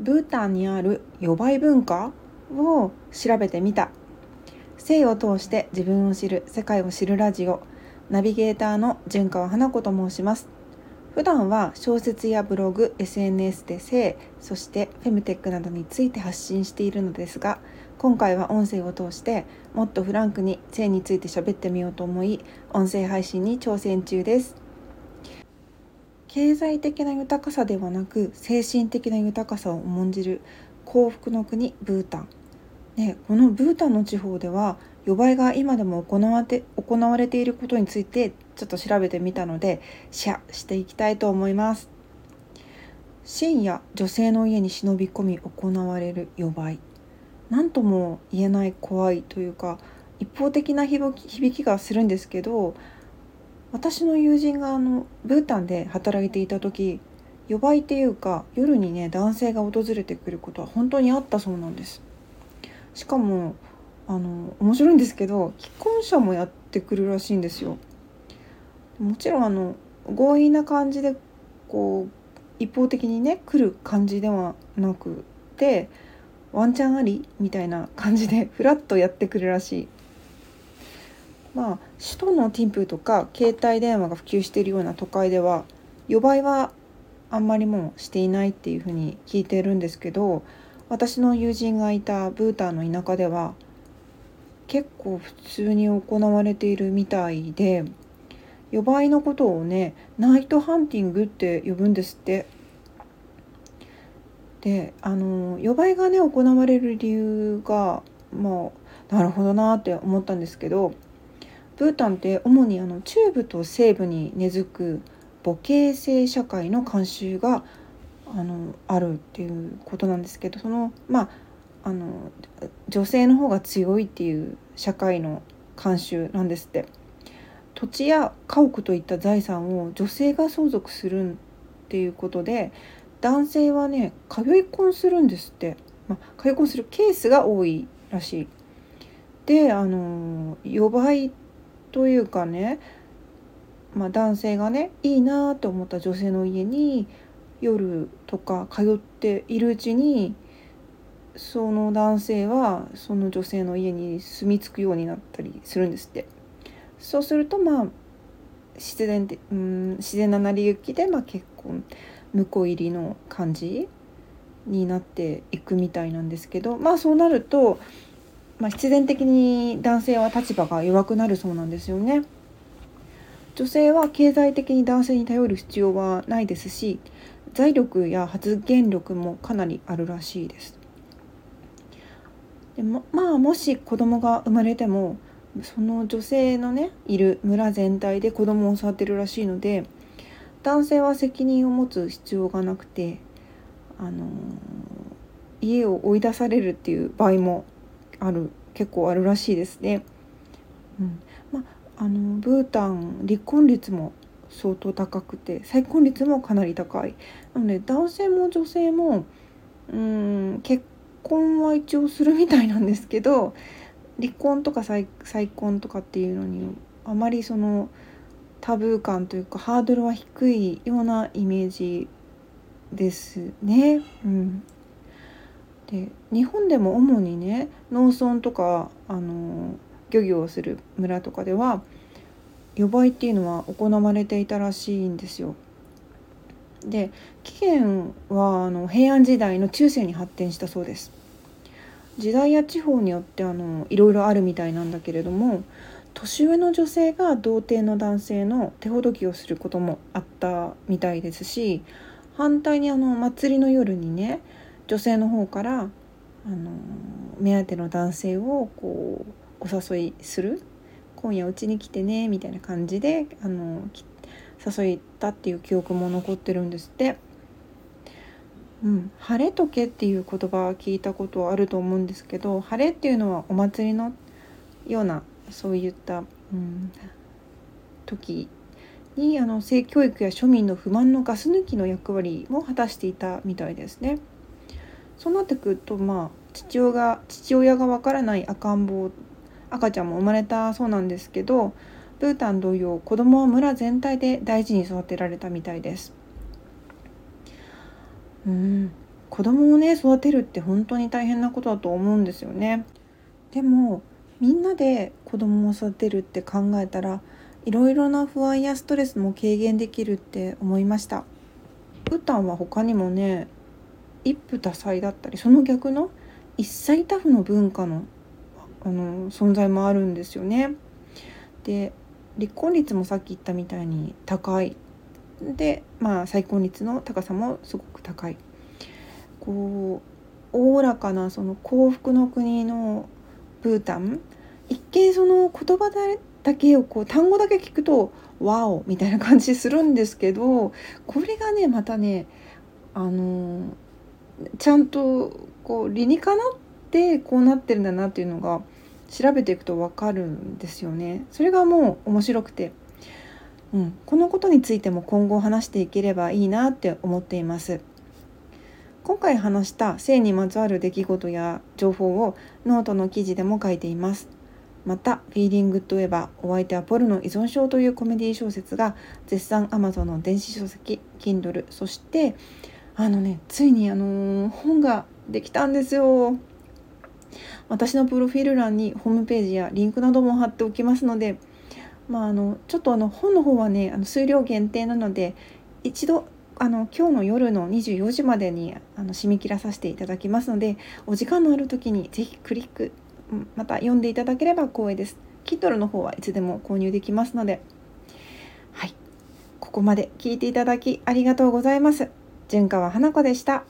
ブータンにある予売文化を調べてみた。性を通して自分を知る世界を知るラジオ。ナビゲーターの純川花子と申します。普段は小説やブログ SNS で性そしてフェムテックなどについて発信しているのですが今回は音声を通してもっとフランクに性について喋ってみようと思い音声配信に挑戦中です。経済的な豊かさではなく精神的な豊かさを重んじる幸福の国ブータン、ね、このブータンの地方では予売が今でも行われ行われていることについてちょっと調べてみたのでシェアしていきたいと思います。深夜女性の家に忍び込み行われる予売。何とも言えない怖いというか一方的な響きがするんですけど私の友人があのブータンで働いていた時予売っていうか夜にね男性が訪れてくることは本当にあったそうなんです。しかもあの面白いんですけど既婚者もやってくるらしいんですよ。もちろんあの強引な感じでこう一方的にね来る感じではなくてワンチャンありみたいな感じでフラッとやってくるらしい。まあ首都のティンプーとか携帯電話が普及しているような都会では予売はあんまりもうしていないっていうふうに聞いてるんですけど私の友人がいたブータンの田舎では結構普通に行われているみたいで予売のことをねナイトハンティングって呼ぶんですって。であの予売がね行われる理由がまあなるほどなって思ったんですけどブータンって主にあの中部と西部に根付く母系性社会の慣習があのあるっていうことなんですけどそのまああの女性の方が強いっていう社会の慣習なんですって。土地や家屋といった財産を女性が相続するっていうことで男性はね通い婚するんですって、まあ、通い婚するケースが多いらしい。であの予売というかね、まあ、男性がねいいなと思った女性の家に夜とか通っているうちにその男性はその女性の家に住み着くようになったりするんですって。そうするとまあ自然でうん自然な成り行きで、まあ、結婚婿入りの感じになっていくみたいなんですけどまあそうなるとまあ、必然的に男性は立場が弱くなるそうなんですよね。女性は経済的に男性に頼る必要はないですし財力や発言力もかなりあるらしいです。でもまあもし子供が生まれてもその女性のねいる村全体で子供を育てるらしいので男性は責任を持つ必要がなくてあの家を追い出されるっていう場合もある結構あるらしいですね。うんまあのブータン離婚率も相当高くて再婚率もかなり高いなので男性も女性もうん結婚は一応するみたいなんですけど離婚とか再再婚とかっていうのにあまりそのタブー感というかハードルは低いようなイメージですね。うんで日本でも主にね農村とかあの漁業をする村とかでは予売っていうのは行われていたらしいんですよ。で起源はあの平安時代の中世に発展したそうです。時代や地方によってあのいろいろあるみたいなんだけれども年上の女性が童貞の男性の手ほどきをすることもあったみたいですし反対にあの祭りの夜にね女性の方からあの目当ての男性をこうお誘いする今夜うちに来てねみたいな感じであの誘ったっていう記憶も残ってるんですって。うん、晴れとけっていう言葉聞いたことあると思うんですけど晴れっていうのはお祭りのようなそういった、うん、時にあの性教育や庶民の不満のガス抜きの役割も果たしていたみたいですね。そうなってくるとまあ父親が父親がわからない赤ん坊赤ちゃんも生まれたそうなんですけどブータン同様子供は村全体で大事に育てられたみたいです。うん子供をね育てるって本当に大変なことだと思うんですよね。でもみんなで子供を育てるって考えたらいろいろな不安やストレスも軽減できるって思いましたブータンは他にもね一夫多妻だったりその逆の一妻多夫の文化のあの存在もあるんですよね。で離婚率もさっき言ったみたいに高いでまあ再婚率の高さもすごく高いこうおおらかなその幸福の国のブータン一見その言葉だけをこう単語だけ聞くと「ワオ!」みたいな感じするんですけどこれがねまたねあのちゃんとこう理にかなってこうなってるんだなっていうのが調べていくと分かるんですよね。それがもう面白くて、うん、このことについても今後話していければいいなって思っています。今回話した性にまつわる出来事や情報をノートの記事でも書いています。また「フィーリングといえばお相手はポルノ依存症」というコメディ小説が絶賛 Amazon の電子書籍 Kindle そしてあのねついにあの、本ができたんですよ。私のプロフィール欄にホームページやリンクなども貼っておきますので、まあ、あのちょっとあの本の方はねあの数量限定なので一度あの今日の夜の24時までにあの締め切らさせていただきますのでお時間のある時に是非クリックまた読んでいただければ光栄です。Kindle の方はいつでも購入できますのではいここまで聞いていただきありがとうございます。純川花子でした。